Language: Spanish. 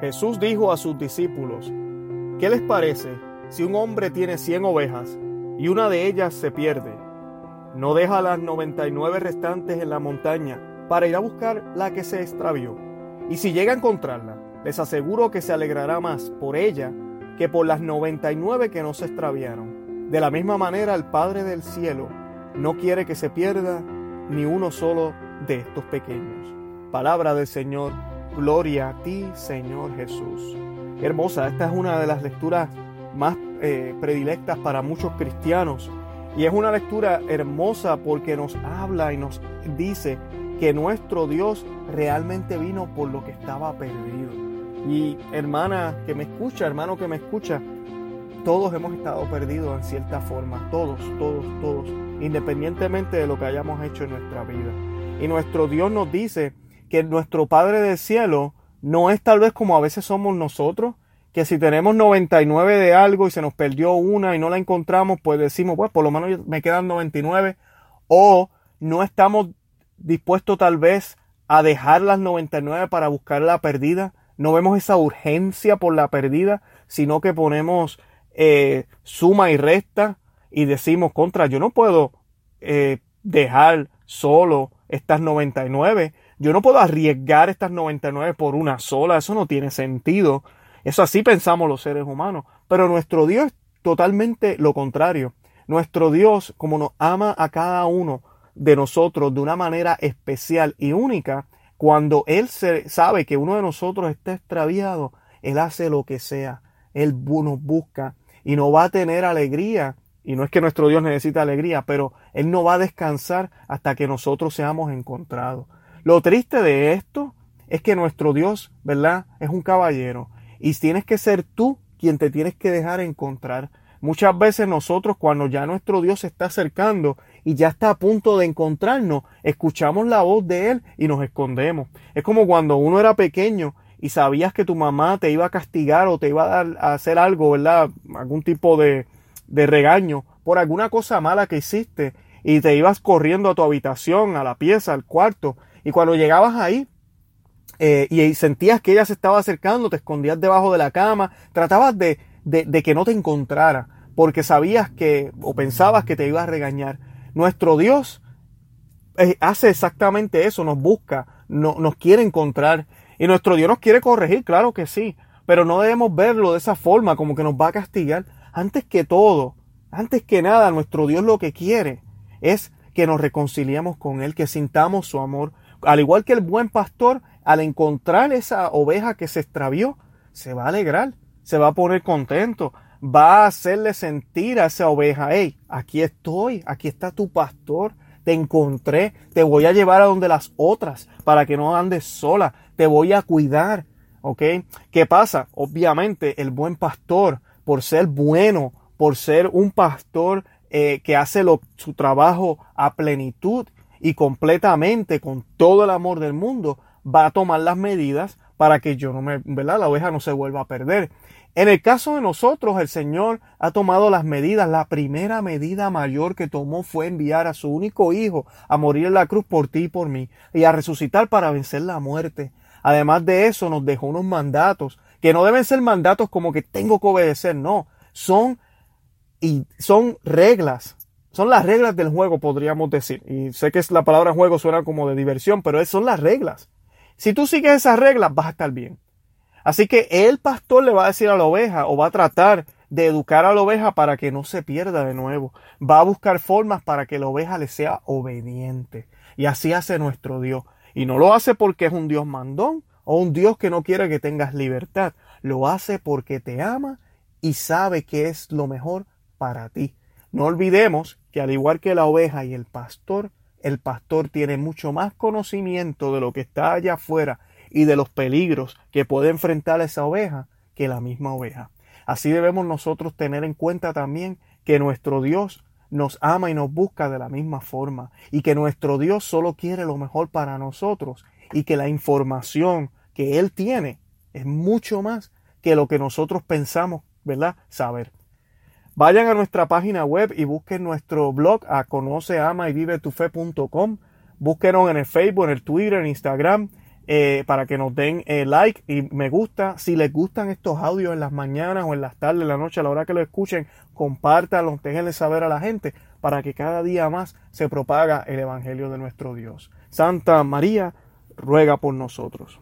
Jesús dijo a sus discípulos, ¿qué les parece si un hombre tiene cien ovejas y una de ellas se pierde? ¿No deja las noventa y nueve restantes en la montaña para ir a buscar la que se extravió? Y si llega a encontrarla, les aseguro que se alegrará más por ella que por las noventa y nueve que no se extraviaron. De la misma manera, el Padre del cielo no quiere que se pierda ni uno solo de estos pequeños. Palabra del Señor Gloria a ti, Señor Jesús. hermosa, esta es una de las lecturas más eh, predilectas para muchos cristianos. Y es una lectura hermosa porque nos habla y nos dice que nuestro Dios realmente vino por lo que estaba perdido. Y hermana que me escucha, hermano que me escucha, todos hemos estado perdidos en cierta forma, todos, todos, todos, independientemente de lo que hayamos hecho en nuestra vida. Y nuestro Dios nos dice que nuestro Padre del Cielo no es tal vez como a veces somos nosotros, que si tenemos 99 de algo y se nos perdió una y no la encontramos, pues decimos, pues por lo menos me quedan 99, o no estamos dispuestos tal vez a dejar las 99 para buscar la perdida, no vemos esa urgencia por la perdida, sino que ponemos eh, suma y resta y decimos contra, yo no puedo eh, dejar solo estas 99, yo no puedo arriesgar estas 99 por una sola, eso no tiene sentido. Eso así pensamos los seres humanos. Pero nuestro Dios es totalmente lo contrario. Nuestro Dios, como nos ama a cada uno de nosotros de una manera especial y única, cuando Él sabe que uno de nosotros está extraviado, Él hace lo que sea. Él nos busca y no va a tener alegría. Y no es que nuestro Dios necesita alegría, pero Él no va a descansar hasta que nosotros seamos encontrados. Lo triste de esto es que nuestro Dios, ¿verdad? Es un caballero. Y tienes que ser tú quien te tienes que dejar encontrar. Muchas veces nosotros cuando ya nuestro Dios se está acercando y ya está a punto de encontrarnos, escuchamos la voz de Él y nos escondemos. Es como cuando uno era pequeño y sabías que tu mamá te iba a castigar o te iba a, dar, a hacer algo, ¿verdad? Algún tipo de, de regaño por alguna cosa mala que hiciste y te ibas corriendo a tu habitación, a la pieza, al cuarto y cuando llegabas ahí eh, y sentías que ella se estaba acercando, te escondías debajo de la cama, tratabas de, de, que no te encontrara, porque sabías que o pensabas que te iba a regañar. Nuestro Dios eh, hace exactamente eso, nos busca, no, nos quiere encontrar. Y nuestro Dios nos quiere corregir, claro que sí, pero no debemos verlo de esa forma, como que nos va a castigar. Antes que todo, antes que nada, nuestro Dios lo que quiere es que nos reconciliemos con Él, que sintamos su amor, al igual que el buen pastor, al encontrar esa oveja que se extravió, se va a alegrar, se va a poner contento, va a hacerle sentir a esa oveja, hey, aquí estoy, aquí está tu pastor, te encontré, te voy a llevar a donde las otras para que no andes sola, te voy a cuidar, ¿ok? ¿Qué pasa? Obviamente el buen pastor, por ser bueno, por ser un pastor eh, que hace su trabajo a plenitud y completamente con todo el amor del mundo va a tomar las medidas para que yo no me, ¿verdad? La oveja no se vuelva a perder. En el caso de nosotros, el Señor ha tomado las medidas. La primera medida mayor que tomó fue enviar a su único hijo a morir en la cruz por ti y por mí y a resucitar para vencer la muerte. Además de eso, nos dejó unos mandatos que no deben ser mandatos como que tengo que obedecer, no. Son y son reglas son las reglas del juego, podríamos decir. Y sé que la palabra juego suena como de diversión, pero son las reglas. Si tú sigues esas reglas, vas a estar bien. Así que el pastor le va a decir a la oveja o va a tratar de educar a la oveja para que no se pierda de nuevo. Va a buscar formas para que la oveja le sea obediente. Y así hace nuestro Dios. Y no lo hace porque es un Dios mandón o un Dios que no quiere que tengas libertad. Lo hace porque te ama y sabe que es lo mejor para ti. No olvidemos que al igual que la oveja y el pastor, el pastor tiene mucho más conocimiento de lo que está allá afuera y de los peligros que puede enfrentar esa oveja que la misma oveja. Así debemos nosotros tener en cuenta también que nuestro Dios nos ama y nos busca de la misma forma y que nuestro Dios solo quiere lo mejor para nosotros y que la información que Él tiene es mucho más que lo que nosotros pensamos, ¿verdad? Saber. Vayan a nuestra página web y busquen nuestro blog a conoce, ama y vive tu fe.com. Búsquenos en el Facebook, en el Twitter, en Instagram. eh, para que nos den eh, like y me gusta. Si les gustan estos audios en las mañanas o en las tardes, en la noche, a la hora que lo escuchen, compártanlos, déjenle saber a la gente para que cada día más se propaga el Evangelio de nuestro Dios. Santa María, ruega por nosotros.